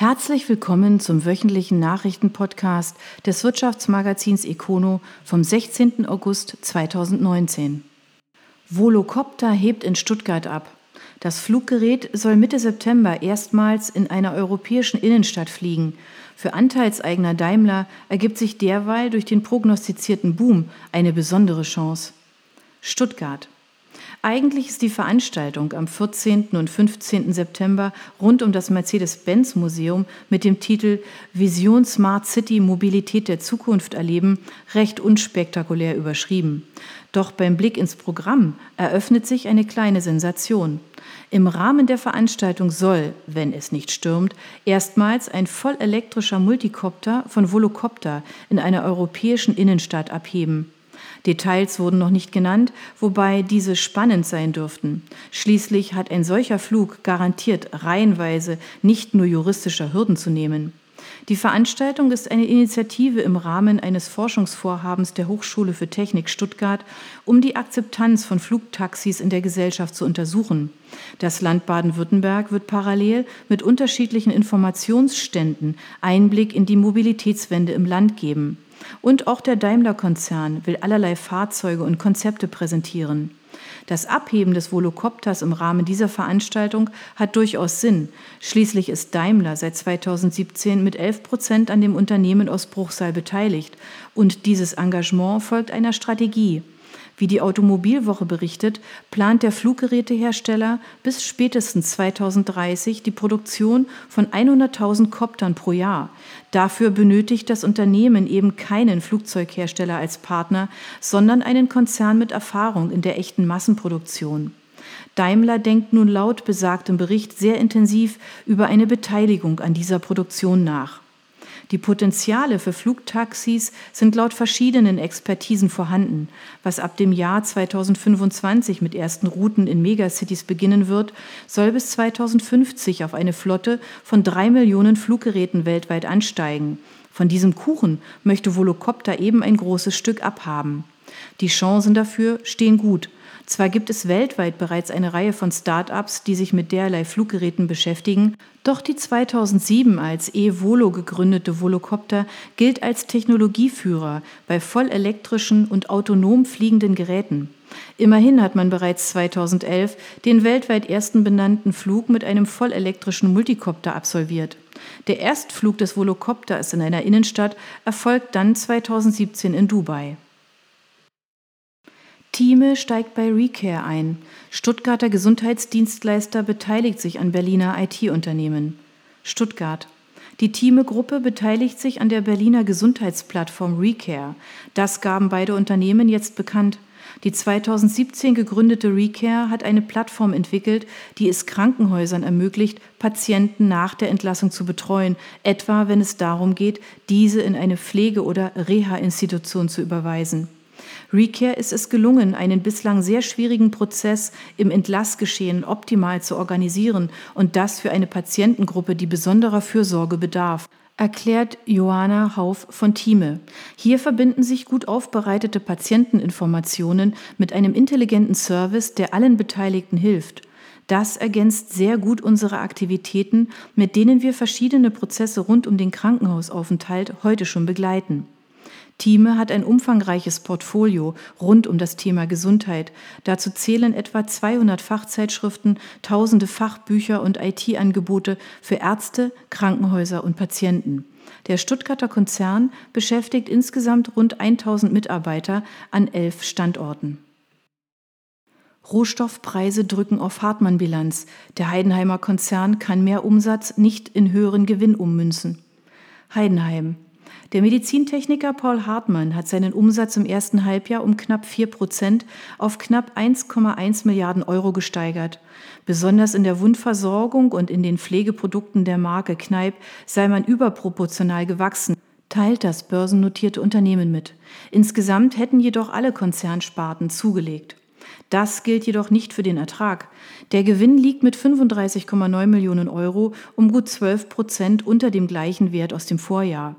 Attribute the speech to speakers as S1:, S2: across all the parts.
S1: Herzlich willkommen zum wöchentlichen Nachrichtenpodcast des Wirtschaftsmagazins Econo vom 16. August 2019. Volocopter hebt in Stuttgart ab. Das Fluggerät soll Mitte September erstmals in einer europäischen Innenstadt fliegen. Für Anteilseigner Daimler ergibt sich derweil durch den prognostizierten Boom eine besondere Chance. Stuttgart. Eigentlich ist die Veranstaltung am 14. und 15. September rund um das Mercedes-Benz-Museum mit dem Titel Vision Smart City Mobilität der Zukunft erleben recht unspektakulär überschrieben. Doch beim Blick ins Programm eröffnet sich eine kleine Sensation. Im Rahmen der Veranstaltung soll, wenn es nicht stürmt, erstmals ein vollelektrischer Multicopter von Volocopter in einer europäischen Innenstadt abheben. Details wurden noch nicht genannt, wobei diese spannend sein dürften. Schließlich hat ein solcher Flug garantiert reihenweise nicht nur juristischer Hürden zu nehmen. Die Veranstaltung ist eine Initiative im Rahmen eines Forschungsvorhabens der Hochschule für Technik Stuttgart, um die Akzeptanz von Flugtaxis in der Gesellschaft zu untersuchen. Das Land Baden-Württemberg wird parallel mit unterschiedlichen Informationsständen Einblick in die Mobilitätswende im Land geben. Und auch der Daimler-Konzern will allerlei Fahrzeuge und Konzepte präsentieren. Das Abheben des Volocopters im Rahmen dieser Veranstaltung hat durchaus Sinn. Schließlich ist Daimler seit 2017 mit 11 Prozent an dem Unternehmen aus Bruchsal beteiligt. Und dieses Engagement folgt einer Strategie. Wie die Automobilwoche berichtet, plant der Fluggerätehersteller bis spätestens 2030 die Produktion von 100.000 Koptern pro Jahr. Dafür benötigt das Unternehmen eben keinen Flugzeughersteller als Partner, sondern einen Konzern mit Erfahrung in der echten Massenproduktion. Daimler denkt nun laut besagtem Bericht sehr intensiv über eine Beteiligung an dieser Produktion nach. Die Potenziale für Flugtaxis sind laut verschiedenen Expertisen vorhanden. Was ab dem Jahr 2025 mit ersten Routen in Megacities beginnen wird, soll bis 2050 auf eine Flotte von drei Millionen Fluggeräten weltweit ansteigen. Von diesem Kuchen möchte Volocopter eben ein großes Stück abhaben. Die Chancen dafür stehen gut. Zwar gibt es weltweit bereits eine Reihe von Start-ups, die sich mit derlei Fluggeräten beschäftigen, doch die 2007 als E-Volo gegründete Volocopter gilt als Technologieführer bei vollelektrischen und autonom fliegenden Geräten. Immerhin hat man bereits 2011 den weltweit ersten benannten Flug mit einem vollelektrischen Multicopter absolviert. Der Erstflug des Volocopters in einer Innenstadt erfolgt dann 2017 in Dubai. Thieme steigt bei Recare ein. Stuttgarter Gesundheitsdienstleister beteiligt sich an Berliner IT-Unternehmen. Stuttgart. Die Thieme-Gruppe beteiligt sich an der Berliner Gesundheitsplattform Recare. Das gaben beide Unternehmen jetzt bekannt. Die 2017 gegründete Recare hat eine Plattform entwickelt, die es Krankenhäusern ermöglicht, Patienten nach der Entlassung zu betreuen, etwa wenn es darum geht, diese in eine Pflege- oder Reha-Institution zu überweisen. Recare ist es gelungen, einen bislang sehr schwierigen Prozess im Entlassgeschehen optimal zu organisieren und das für eine Patientengruppe, die besonderer Fürsorge bedarf erklärt Johanna Hauf von Thieme. Hier verbinden sich gut aufbereitete Patienteninformationen mit einem intelligenten Service, der allen Beteiligten hilft. Das ergänzt sehr gut unsere Aktivitäten, mit denen wir verschiedene Prozesse rund um den Krankenhausaufenthalt heute schon begleiten. Thieme hat ein umfangreiches Portfolio rund um das Thema Gesundheit. Dazu zählen etwa 200 Fachzeitschriften, tausende Fachbücher und IT-Angebote für Ärzte, Krankenhäuser und Patienten. Der Stuttgarter Konzern beschäftigt insgesamt rund 1000 Mitarbeiter an elf Standorten. Rohstoffpreise drücken auf Hartmann-Bilanz. Der Heidenheimer Konzern kann mehr Umsatz nicht in höheren Gewinn ummünzen. Heidenheim. Der Medizintechniker Paul Hartmann hat seinen Umsatz im ersten Halbjahr um knapp 4 Prozent auf knapp 1,1 Milliarden Euro gesteigert. Besonders in der Wundversorgung und in den Pflegeprodukten der Marke Kneipp sei man überproportional gewachsen teilt das börsennotierte Unternehmen mit. Insgesamt hätten jedoch alle Konzernsparten zugelegt. Das gilt jedoch nicht für den Ertrag. Der Gewinn liegt mit 35,9 Millionen Euro um gut 12 Prozent unter dem gleichen Wert aus dem Vorjahr.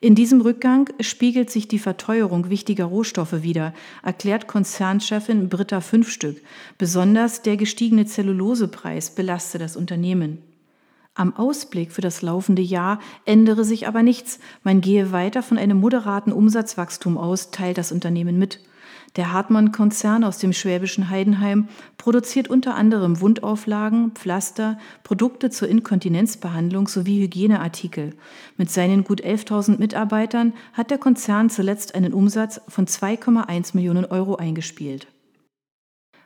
S1: In diesem Rückgang spiegelt sich die Verteuerung wichtiger Rohstoffe wider, erklärt Konzernchefin Britta Fünfstück. Besonders der gestiegene Zellulosepreis belaste das Unternehmen. Am Ausblick für das laufende Jahr ändere sich aber nichts. Man gehe weiter von einem moderaten Umsatzwachstum aus, teilt das Unternehmen mit. Der Hartmann-Konzern aus dem schwäbischen Heidenheim produziert unter anderem Wundauflagen, Pflaster, Produkte zur Inkontinenzbehandlung sowie Hygieneartikel. Mit seinen gut 11.000 Mitarbeitern hat der Konzern zuletzt einen Umsatz von 2,1 Millionen Euro eingespielt.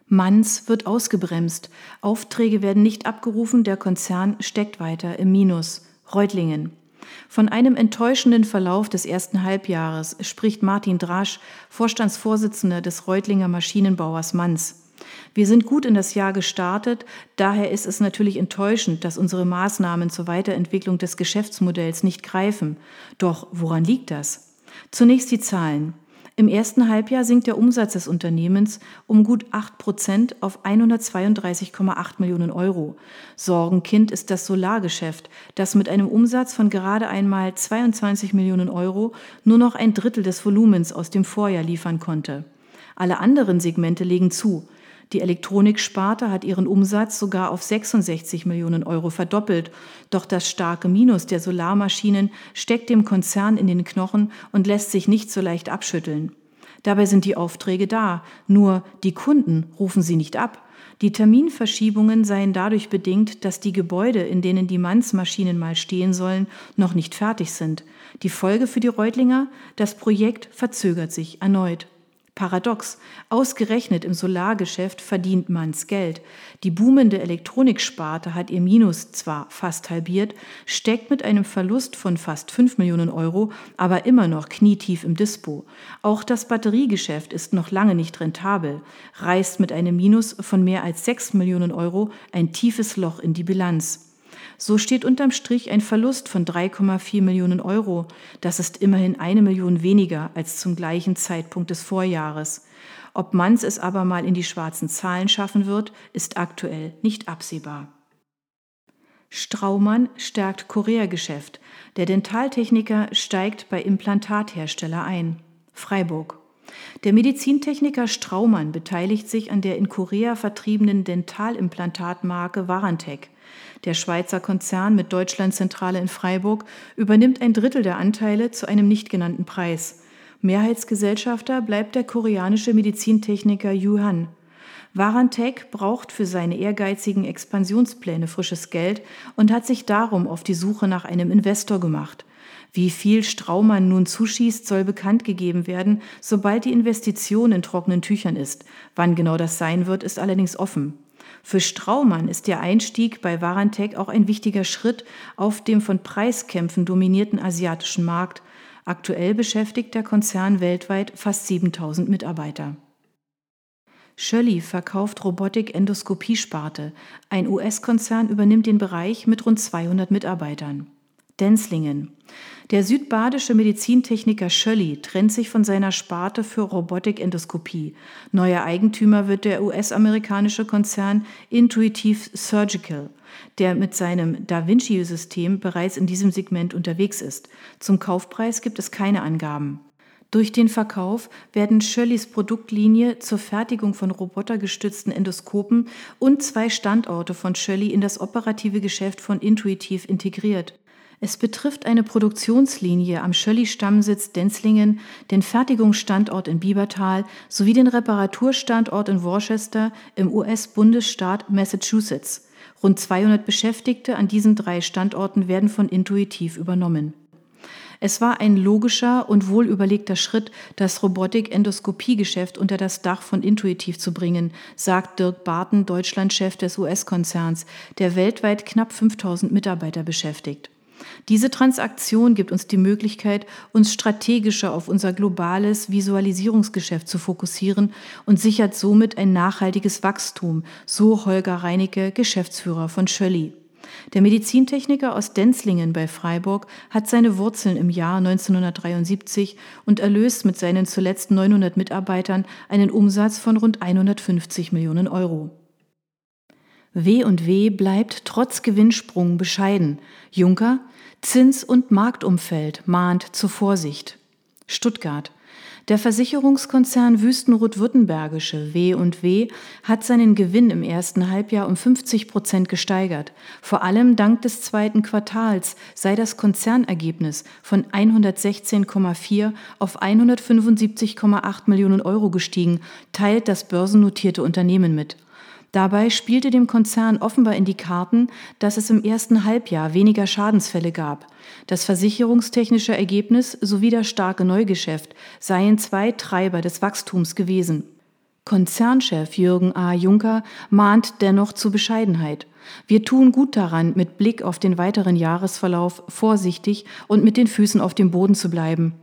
S1: Manns wird ausgebremst. Aufträge werden nicht abgerufen, der Konzern steckt weiter im Minus. Reutlingen. Von einem enttäuschenden Verlauf des ersten Halbjahres spricht Martin Drasch, Vorstandsvorsitzender des Reutlinger Maschinenbauers Manns. Wir sind gut in das Jahr gestartet, daher ist es natürlich enttäuschend, dass unsere Maßnahmen zur Weiterentwicklung des Geschäftsmodells nicht greifen. Doch woran liegt das? Zunächst die Zahlen. Im ersten Halbjahr sinkt der Umsatz des Unternehmens um gut 8 Prozent auf 132,8 Millionen Euro. Sorgenkind ist das Solargeschäft, das mit einem Umsatz von gerade einmal 22 Millionen Euro nur noch ein Drittel des Volumens aus dem Vorjahr liefern konnte. Alle anderen Segmente legen zu. Die Elektroniksparte hat ihren Umsatz sogar auf 66 Millionen Euro verdoppelt. Doch das starke Minus der Solarmaschinen steckt dem Konzern in den Knochen und lässt sich nicht so leicht abschütteln. Dabei sind die Aufträge da, nur die Kunden rufen sie nicht ab. Die Terminverschiebungen seien dadurch bedingt, dass die Gebäude, in denen die Mannsmaschinen mal stehen sollen, noch nicht fertig sind. Die Folge für die Reutlinger? Das Projekt verzögert sich erneut. Paradox, ausgerechnet im Solargeschäft verdient man's Geld. Die boomende Elektroniksparte hat ihr Minus zwar fast halbiert, steckt mit einem Verlust von fast 5 Millionen Euro, aber immer noch knietief im Dispo. Auch das Batteriegeschäft ist noch lange nicht rentabel, reißt mit einem Minus von mehr als 6 Millionen Euro ein tiefes Loch in die Bilanz. So steht unterm Strich ein Verlust von 3,4 Millionen Euro. Das ist immerhin eine Million weniger als zum gleichen Zeitpunkt des Vorjahres. Ob Manns es aber mal in die schwarzen Zahlen schaffen wird, ist aktuell nicht absehbar. Straumann stärkt Korea-Geschäft. Der Dentaltechniker steigt bei Implantathersteller ein. Freiburg. Der Medizintechniker Straumann beteiligt sich an der in Korea vertriebenen Dentalimplantatmarke Varantec. Der Schweizer Konzern mit Deutschlandzentrale in Freiburg übernimmt ein Drittel der Anteile zu einem nicht genannten Preis. Mehrheitsgesellschafter bleibt der koreanische Medizintechniker Yuhan. Warantec braucht für seine ehrgeizigen Expansionspläne frisches Geld und hat sich darum auf die Suche nach einem Investor gemacht. Wie viel Straumann nun zuschießt, soll bekannt gegeben werden, sobald die Investition in trockenen Tüchern ist. Wann genau das sein wird, ist allerdings offen. Für Straumann ist der Einstieg bei Warantec auch ein wichtiger Schritt auf dem von Preiskämpfen dominierten asiatischen Markt. Aktuell beschäftigt der Konzern weltweit fast 7000 Mitarbeiter. Shirley verkauft Robotik-Endoskopie-Sparte. Ein US-Konzern übernimmt den Bereich mit rund 200 Mitarbeitern. Denzlingen. Der südbadische Medizintechniker Schölli trennt sich von seiner Sparte für Robotik-Endoskopie. Neuer Eigentümer wird der US-amerikanische Konzern Intuitive Surgical, der mit seinem Da Vinci-System bereits in diesem Segment unterwegs ist. Zum Kaufpreis gibt es keine Angaben. Durch den Verkauf werden Shirleys Produktlinie zur Fertigung von robotergestützten Endoskopen und zwei Standorte von Shirley in das operative Geschäft von Intuitiv integriert. Es betrifft eine Produktionslinie am Schölli-Stammsitz Denzlingen, den Fertigungsstandort in Biebertal sowie den Reparaturstandort in Worcester im US-Bundesstaat Massachusetts. Rund 200 Beschäftigte an diesen drei Standorten werden von Intuitiv übernommen. Es war ein logischer und wohlüberlegter Schritt, das Robotik-Endoskopie-Geschäft unter das Dach von Intuitiv zu bringen, sagt Dirk Barton, Deutschlandchef des US-Konzerns, der weltweit knapp 5000 Mitarbeiter beschäftigt. Diese Transaktion gibt uns die Möglichkeit, uns strategischer auf unser globales Visualisierungsgeschäft zu fokussieren und sichert somit ein nachhaltiges Wachstum, so Holger Reinecke, Geschäftsführer von Schölli. Der Medizintechniker aus Denzlingen bei Freiburg hat seine Wurzeln im Jahr 1973 und erlöst mit seinen zuletzt 900 Mitarbeitern einen Umsatz von rund 150 Millionen Euro. W&W bleibt trotz Gewinnsprung bescheiden. Juncker, Zins- und Marktumfeld mahnt zur Vorsicht. Stuttgart. Der Versicherungskonzern Wüstenrot-Württembergische W&W hat seinen Gewinn im ersten Halbjahr um 50 Prozent gesteigert. Vor allem dank des zweiten Quartals sei das Konzernergebnis von 116,4 auf 175,8 Millionen Euro gestiegen, teilt das börsennotierte Unternehmen mit. Dabei spielte dem Konzern offenbar in die Karten, dass es im ersten Halbjahr weniger Schadensfälle gab. Das versicherungstechnische Ergebnis sowie das starke Neugeschäft seien zwei Treiber des Wachstums gewesen. Konzernchef Jürgen A. Juncker mahnt dennoch zu Bescheidenheit. Wir tun gut daran, mit Blick auf den weiteren Jahresverlauf vorsichtig und mit den Füßen auf dem Boden zu bleiben.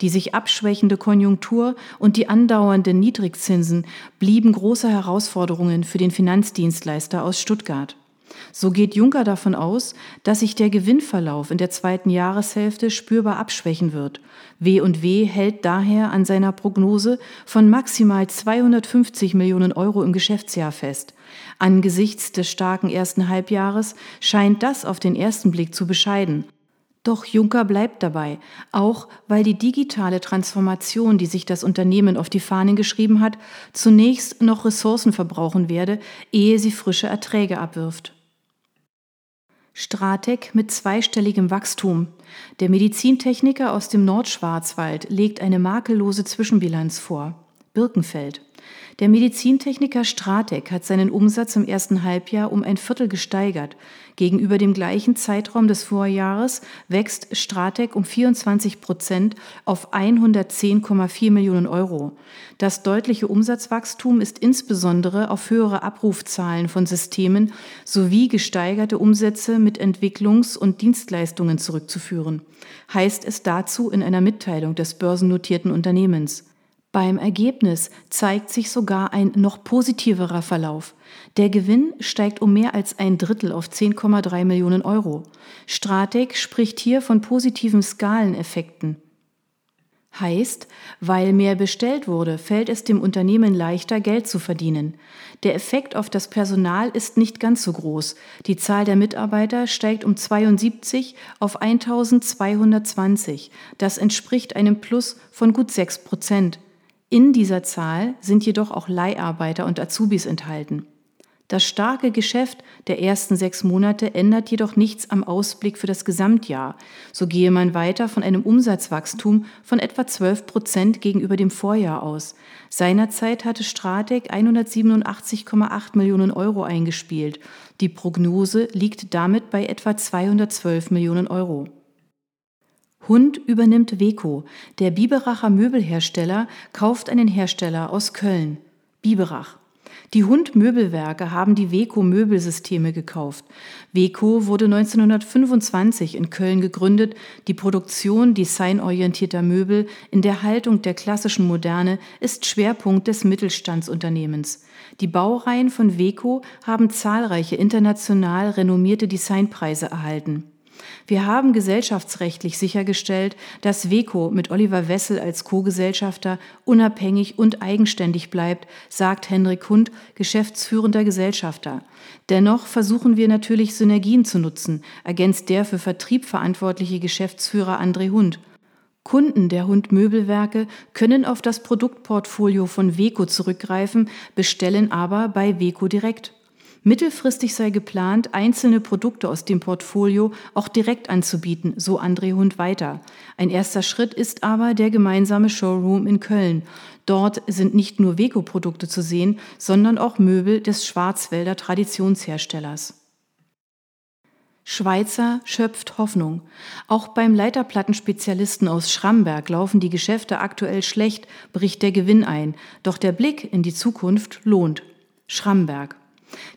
S1: Die sich abschwächende Konjunktur und die andauernden Niedrigzinsen blieben große Herausforderungen für den Finanzdienstleister aus Stuttgart. So geht Juncker davon aus, dass sich der Gewinnverlauf in der zweiten Jahreshälfte spürbar abschwächen wird. W&W hält daher an seiner Prognose von maximal 250 Millionen Euro im Geschäftsjahr fest. Angesichts des starken ersten Halbjahres scheint das auf den ersten Blick zu bescheiden. Doch Juncker bleibt dabei, auch weil die digitale Transformation, die sich das Unternehmen auf die Fahnen geschrieben hat, zunächst noch Ressourcen verbrauchen werde, ehe sie frische Erträge abwirft. Stratec mit zweistelligem Wachstum. Der Medizintechniker aus dem Nordschwarzwald legt eine makellose Zwischenbilanz vor. Birkenfeld. Der Medizintechniker Stratec hat seinen Umsatz im ersten Halbjahr um ein Viertel gesteigert. Gegenüber dem gleichen Zeitraum des Vorjahres wächst Stratec um 24 Prozent auf 110,4 Millionen Euro. Das deutliche Umsatzwachstum ist insbesondere auf höhere Abrufzahlen von Systemen sowie gesteigerte Umsätze mit Entwicklungs- und Dienstleistungen zurückzuführen, heißt es dazu in einer Mitteilung des börsennotierten Unternehmens. Beim Ergebnis zeigt sich sogar ein noch positiverer Verlauf. Der Gewinn steigt um mehr als ein Drittel auf 10,3 Millionen Euro. Stratec spricht hier von positiven Skaleneffekten. Heißt, weil mehr bestellt wurde, fällt es dem Unternehmen leichter, Geld zu verdienen. Der Effekt auf das Personal ist nicht ganz so groß. Die Zahl der Mitarbeiter steigt um 72 auf 1220. Das entspricht einem Plus von gut 6 Prozent. In dieser Zahl sind jedoch auch Leiharbeiter und Azubis enthalten. Das starke Geschäft der ersten sechs Monate ändert jedoch nichts am Ausblick für das Gesamtjahr. So gehe man weiter von einem Umsatzwachstum von etwa 12 Prozent gegenüber dem Vorjahr aus. Seinerzeit hatte Stratec 187,8 Millionen Euro eingespielt. Die Prognose liegt damit bei etwa 212 Millionen Euro. Hund übernimmt Weco. Der Biberacher Möbelhersteller kauft einen Hersteller aus Köln. Biberach. Die Hund Möbelwerke haben die Weco Möbelsysteme gekauft. Weco wurde 1925 in Köln gegründet. Die Produktion designorientierter Möbel in der Haltung der klassischen Moderne ist Schwerpunkt des Mittelstandsunternehmens. Die Baureihen von Weco haben zahlreiche international renommierte Designpreise erhalten. Wir haben gesellschaftsrechtlich sichergestellt, dass WECO mit Oliver Wessel als Co-Gesellschafter unabhängig und eigenständig bleibt, sagt Henrik Hund, geschäftsführender Gesellschafter. Dennoch versuchen wir natürlich Synergien zu nutzen, ergänzt der für Vertrieb verantwortliche Geschäftsführer André Hund. Kunden der Hund Möbelwerke können auf das Produktportfolio von WECO zurückgreifen, bestellen aber bei WECO direkt. Mittelfristig sei geplant, einzelne Produkte aus dem Portfolio auch direkt anzubieten, so André Hund weiter. Ein erster Schritt ist aber der gemeinsame Showroom in Köln. Dort sind nicht nur Weco-Produkte zu sehen, sondern auch Möbel des Schwarzwälder Traditionsherstellers. Schweizer schöpft Hoffnung. Auch beim Leiterplattenspezialisten aus Schramberg laufen die Geschäfte aktuell schlecht, bricht der Gewinn ein. Doch der Blick in die Zukunft lohnt. Schramberg.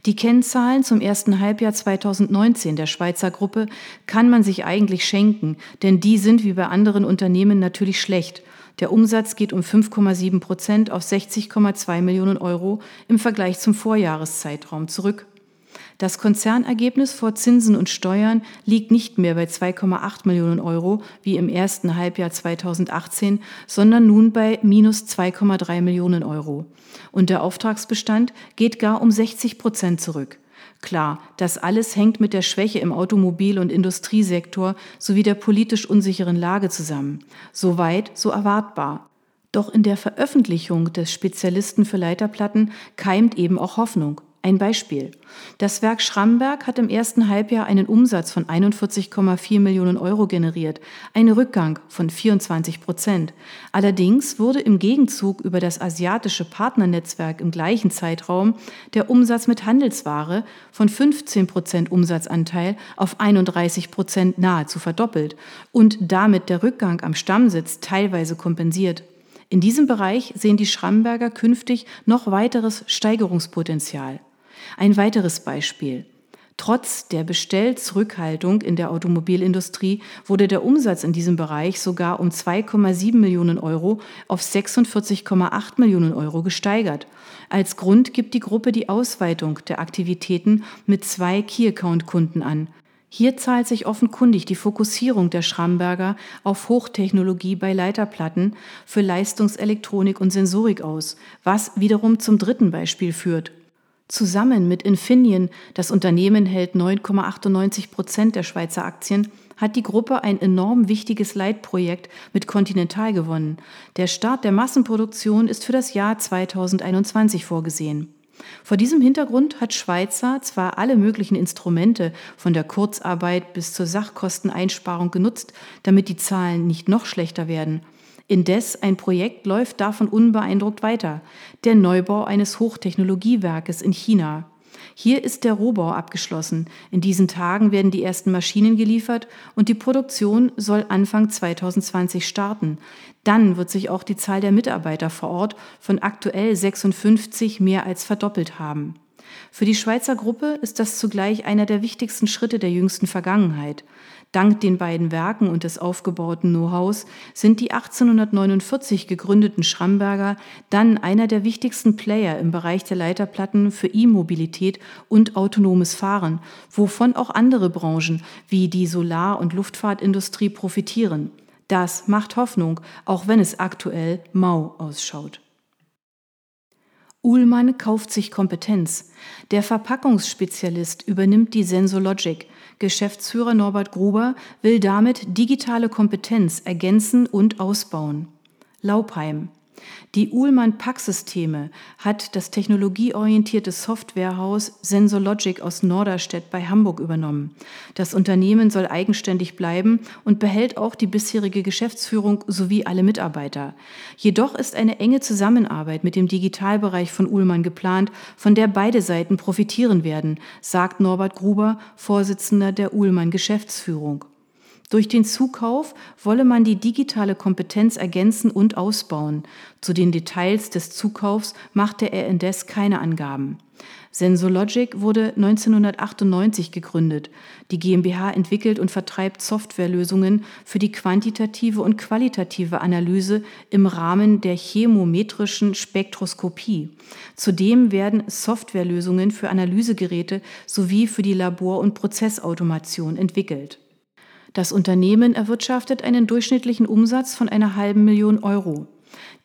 S1: Die Kennzahlen zum ersten Halbjahr 2019 der Schweizer Gruppe kann man sich eigentlich schenken, denn die sind wie bei anderen Unternehmen natürlich schlecht. Der Umsatz geht um 5,7 Prozent auf 60,2 Millionen Euro im Vergleich zum Vorjahreszeitraum zurück. Das Konzernergebnis vor Zinsen und Steuern liegt nicht mehr bei 2,8 Millionen Euro wie im ersten Halbjahr 2018, sondern nun bei minus 2,3 Millionen Euro. Und der Auftragsbestand geht gar um 60 Prozent zurück. Klar, das alles hängt mit der Schwäche im Automobil- und Industriesektor sowie der politisch unsicheren Lage zusammen. Soweit so erwartbar. Doch in der Veröffentlichung des Spezialisten für Leiterplatten keimt eben auch Hoffnung. Ein Beispiel. Das Werk Schramberg hat im ersten Halbjahr einen Umsatz von 41,4 Millionen Euro generiert, ein Rückgang von 24 Prozent. Allerdings wurde im Gegenzug über das asiatische Partnernetzwerk im gleichen Zeitraum der Umsatz mit Handelsware von 15 Prozent Umsatzanteil auf 31 Prozent nahezu verdoppelt und damit der Rückgang am Stammsitz teilweise kompensiert. In diesem Bereich sehen die Schramberger künftig noch weiteres Steigerungspotenzial. Ein weiteres Beispiel. Trotz der Bestellzurückhaltung in der Automobilindustrie wurde der Umsatz in diesem Bereich sogar um 2,7 Millionen Euro auf 46,8 Millionen Euro gesteigert. Als Grund gibt die Gruppe die Ausweitung der Aktivitäten mit zwei Key-Account-Kunden an. Hier zahlt sich offenkundig die Fokussierung der Schramberger auf Hochtechnologie bei Leiterplatten für Leistungselektronik und Sensorik aus, was wiederum zum dritten Beispiel führt. Zusammen mit Infineon, das Unternehmen hält 9,98 Prozent der Schweizer Aktien, hat die Gruppe ein enorm wichtiges Leitprojekt mit Continental gewonnen. Der Start der Massenproduktion ist für das Jahr 2021 vorgesehen. Vor diesem Hintergrund hat Schweizer zwar alle möglichen Instrumente von der Kurzarbeit bis zur Sachkosteneinsparung genutzt, damit die Zahlen nicht noch schlechter werden. Indes ein Projekt läuft davon unbeeindruckt weiter, der Neubau eines Hochtechnologiewerkes in China. Hier ist der Rohbau abgeschlossen. In diesen Tagen werden die ersten Maschinen geliefert und die Produktion soll Anfang 2020 starten. Dann wird sich auch die Zahl der Mitarbeiter vor Ort von aktuell 56 mehr als verdoppelt haben. Für die Schweizer Gruppe ist das zugleich einer der wichtigsten Schritte der jüngsten Vergangenheit. Dank den beiden Werken und des aufgebauten Know-hows sind die 1849 gegründeten Schramberger dann einer der wichtigsten Player im Bereich der Leiterplatten für E-Mobilität und autonomes Fahren, wovon auch andere Branchen wie die Solar- und Luftfahrtindustrie profitieren. Das macht Hoffnung, auch wenn es aktuell mau ausschaut. Uhlmann kauft sich Kompetenz. Der Verpackungsspezialist übernimmt die Sensologic. Geschäftsführer Norbert Gruber will damit digitale Kompetenz ergänzen und ausbauen. Laupheim. Die Uhlmann Packsysteme hat das technologieorientierte Softwarehaus Sensologic aus Norderstedt bei Hamburg übernommen. Das Unternehmen soll eigenständig bleiben und behält auch die bisherige Geschäftsführung sowie alle Mitarbeiter. Jedoch ist eine enge Zusammenarbeit mit dem Digitalbereich von Uhlmann geplant, von der beide Seiten profitieren werden, sagt Norbert Gruber, Vorsitzender der Uhlmann Geschäftsführung. Durch den Zukauf wolle man die digitale Kompetenz ergänzen und ausbauen. Zu den Details des Zukaufs machte er indes keine Angaben. Sensologic wurde 1998 gegründet. Die GmbH entwickelt und vertreibt Softwarelösungen für die quantitative und qualitative Analyse im Rahmen der chemometrischen Spektroskopie. Zudem werden Softwarelösungen für Analysegeräte sowie für die Labor- und Prozessautomation entwickelt. Das Unternehmen erwirtschaftet einen durchschnittlichen Umsatz von einer halben Million Euro.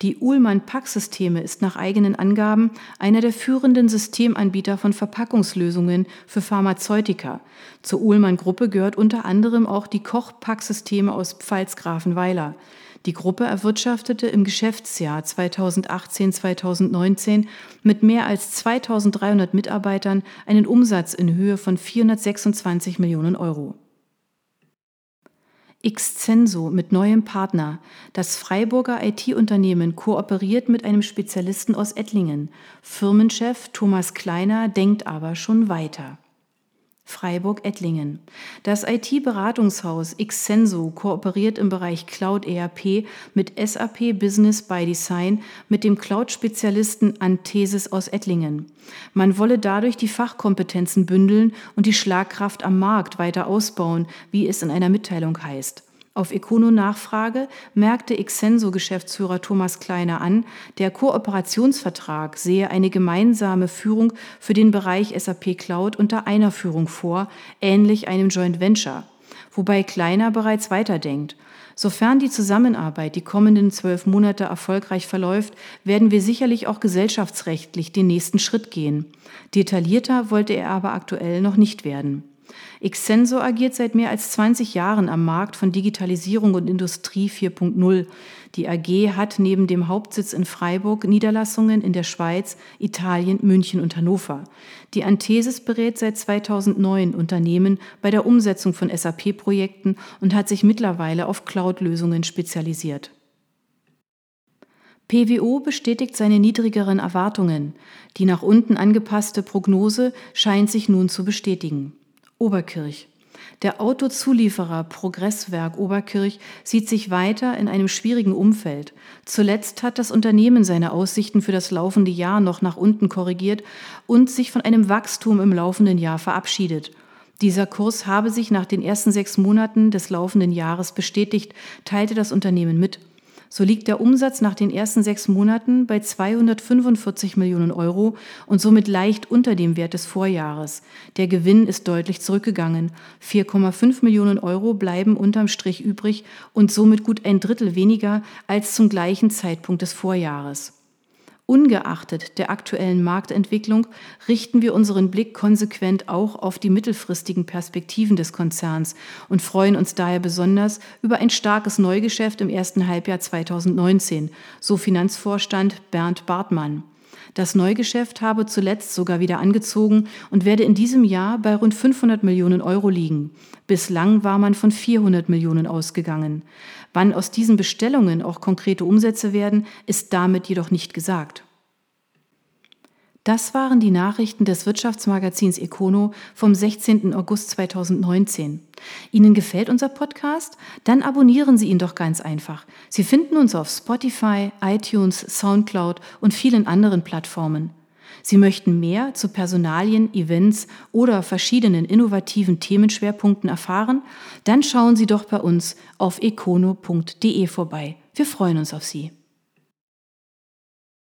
S1: Die Uhlmann Packsysteme ist nach eigenen Angaben einer der führenden Systemanbieter von Verpackungslösungen für Pharmazeutika. Zur Uhlmann Gruppe gehört unter anderem auch die Koch Packsysteme aus Pfalz-Grafenweiler. Die Gruppe erwirtschaftete im Geschäftsjahr 2018-2019 mit mehr als 2300 Mitarbeitern einen Umsatz in Höhe von 426 Millionen Euro. Xcenso mit neuem Partner. Das Freiburger IT-Unternehmen kooperiert mit einem Spezialisten aus Ettlingen. Firmenchef Thomas Kleiner denkt aber schon weiter. Freiburg-Ettlingen. Das IT-Beratungshaus Xcenso kooperiert im Bereich Cloud ERP mit SAP Business by Design mit dem Cloud-Spezialisten Anthesis aus Ettlingen. Man wolle dadurch die Fachkompetenzen bündeln und die Schlagkraft am Markt weiter ausbauen, wie es in einer Mitteilung heißt. Auf Econo-Nachfrage merkte Exenso-Geschäftsführer Thomas Kleiner an, der Kooperationsvertrag sehe eine gemeinsame Führung für den Bereich SAP Cloud unter einer Führung vor, ähnlich einem Joint Venture. Wobei Kleiner bereits weiterdenkt. Sofern die Zusammenarbeit die kommenden zwölf Monate erfolgreich verläuft, werden wir sicherlich auch gesellschaftsrechtlich den nächsten Schritt gehen. Detaillierter wollte er aber aktuell noch nicht werden. Excenso agiert seit mehr als 20 Jahren am Markt von Digitalisierung und Industrie 4.0. Die AG hat neben dem Hauptsitz in Freiburg Niederlassungen in der Schweiz, Italien, München und Hannover. Die Anthesis berät seit 2009 Unternehmen bei der Umsetzung von SAP-Projekten und hat sich mittlerweile auf Cloud-Lösungen spezialisiert. PWO bestätigt seine niedrigeren Erwartungen. Die nach unten angepasste Prognose scheint sich nun zu bestätigen. Oberkirch. Der Autozulieferer Progresswerk Oberkirch sieht sich weiter in einem schwierigen Umfeld. Zuletzt hat das Unternehmen seine Aussichten für das laufende Jahr noch nach unten korrigiert und sich von einem Wachstum im laufenden Jahr verabschiedet. Dieser Kurs habe sich nach den ersten sechs Monaten des laufenden Jahres bestätigt, teilte das Unternehmen mit. So liegt der Umsatz nach den ersten sechs Monaten bei 245 Millionen Euro und somit leicht unter dem Wert des Vorjahres. Der Gewinn ist deutlich zurückgegangen. 4,5 Millionen Euro bleiben unterm Strich übrig und somit gut ein Drittel weniger als zum gleichen Zeitpunkt des Vorjahres. Ungeachtet der aktuellen Marktentwicklung richten wir unseren Blick konsequent auch auf die mittelfristigen Perspektiven des Konzerns und freuen uns daher besonders über ein starkes Neugeschäft im ersten Halbjahr 2019, so Finanzvorstand Bernd Bartmann. Das Neugeschäft habe zuletzt sogar wieder angezogen und werde in diesem Jahr bei rund 500 Millionen Euro liegen. Bislang war man von 400 Millionen ausgegangen. Wann aus diesen Bestellungen auch konkrete Umsätze werden, ist damit jedoch nicht gesagt. Das waren die Nachrichten des Wirtschaftsmagazins Econo vom 16. August 2019. Ihnen gefällt unser Podcast? Dann abonnieren Sie ihn doch ganz einfach. Sie finden uns auf Spotify, iTunes, SoundCloud und vielen anderen Plattformen. Sie möchten mehr zu Personalien, Events oder verschiedenen innovativen Themenschwerpunkten erfahren? Dann schauen Sie doch bei uns auf econo.de vorbei. Wir freuen uns auf Sie.